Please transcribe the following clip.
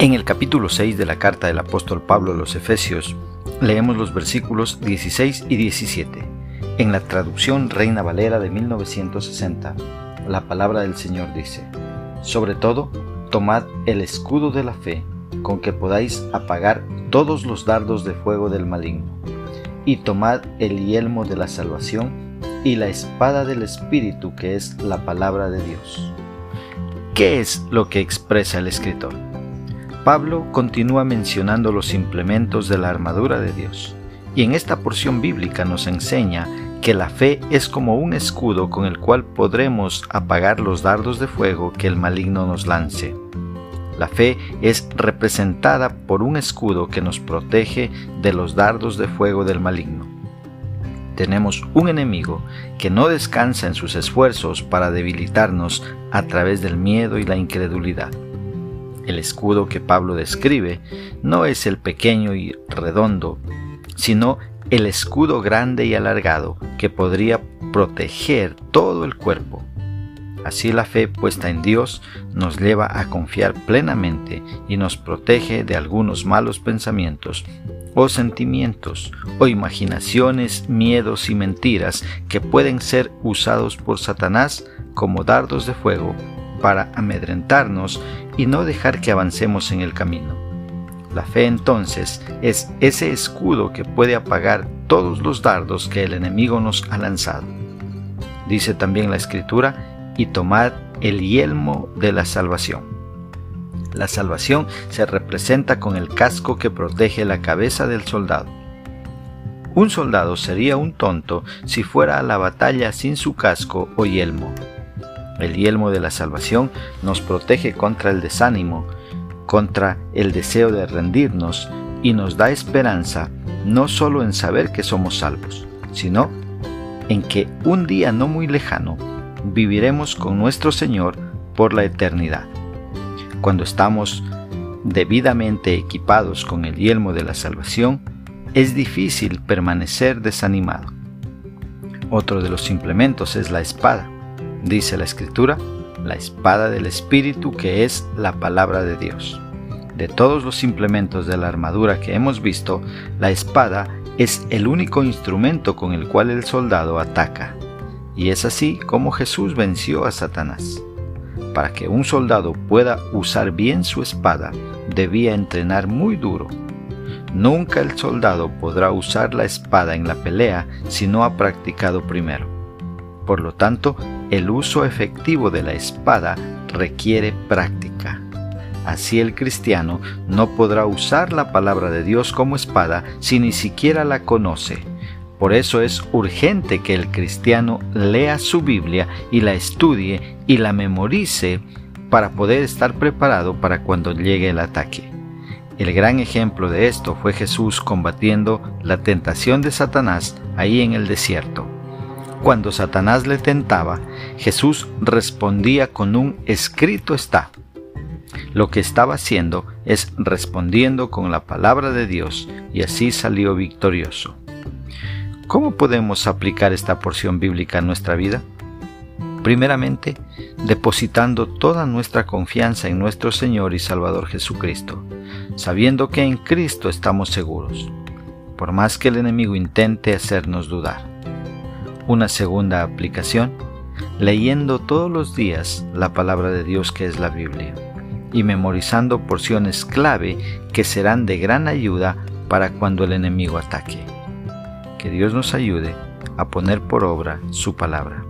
En el capítulo 6 de la carta del apóstol Pablo a los Efesios, leemos los versículos 16 y 17. En la traducción Reina Valera de 1960, la palabra del Señor dice, Sobre todo, tomad el escudo de la fe, con que podáis apagar todos los dardos de fuego del maligno, y tomad el yelmo de la salvación y la espada del Espíritu, que es la palabra de Dios. ¿Qué es lo que expresa el escritor? Pablo continúa mencionando los implementos de la armadura de Dios, y en esta porción bíblica nos enseña que la fe es como un escudo con el cual podremos apagar los dardos de fuego que el maligno nos lance. La fe es representada por un escudo que nos protege de los dardos de fuego del maligno. Tenemos un enemigo que no descansa en sus esfuerzos para debilitarnos a través del miedo y la incredulidad. El escudo que Pablo describe no es el pequeño y redondo, sino el escudo grande y alargado que podría proteger todo el cuerpo. Así la fe puesta en Dios nos lleva a confiar plenamente y nos protege de algunos malos pensamientos o sentimientos o imaginaciones, miedos y mentiras que pueden ser usados por Satanás como dardos de fuego para amedrentarnos y no dejar que avancemos en el camino. La fe entonces es ese escudo que puede apagar todos los dardos que el enemigo nos ha lanzado. Dice también la escritura, y tomad el yelmo de la salvación. La salvación se representa con el casco que protege la cabeza del soldado. Un soldado sería un tonto si fuera a la batalla sin su casco o yelmo. El yelmo de la salvación nos protege contra el desánimo, contra el deseo de rendirnos y nos da esperanza no solo en saber que somos salvos, sino en que un día no muy lejano viviremos con nuestro Señor por la eternidad. Cuando estamos debidamente equipados con el yelmo de la salvación, es difícil permanecer desanimado. Otro de los implementos es la espada dice la escritura, la espada del Espíritu que es la palabra de Dios. De todos los implementos de la armadura que hemos visto, la espada es el único instrumento con el cual el soldado ataca. Y es así como Jesús venció a Satanás. Para que un soldado pueda usar bien su espada, debía entrenar muy duro. Nunca el soldado podrá usar la espada en la pelea si no ha practicado primero. Por lo tanto, el uso efectivo de la espada requiere práctica. Así el cristiano no podrá usar la palabra de Dios como espada si ni siquiera la conoce. Por eso es urgente que el cristiano lea su Biblia y la estudie y la memorice para poder estar preparado para cuando llegue el ataque. El gran ejemplo de esto fue Jesús combatiendo la tentación de Satanás ahí en el desierto. Cuando Satanás le tentaba, Jesús respondía con un escrito está. Lo que estaba haciendo es respondiendo con la palabra de Dios y así salió victorioso. ¿Cómo podemos aplicar esta porción bíblica en nuestra vida? Primeramente, depositando toda nuestra confianza en nuestro Señor y Salvador Jesucristo, sabiendo que en Cristo estamos seguros, por más que el enemigo intente hacernos dudar. Una segunda aplicación, leyendo todos los días la palabra de Dios que es la Biblia y memorizando porciones clave que serán de gran ayuda para cuando el enemigo ataque. Que Dios nos ayude a poner por obra su palabra.